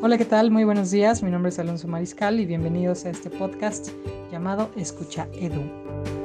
Hola, ¿qué tal? Muy buenos días. Mi nombre es Alonso Mariscal y bienvenidos a este podcast llamado Escucha Edu.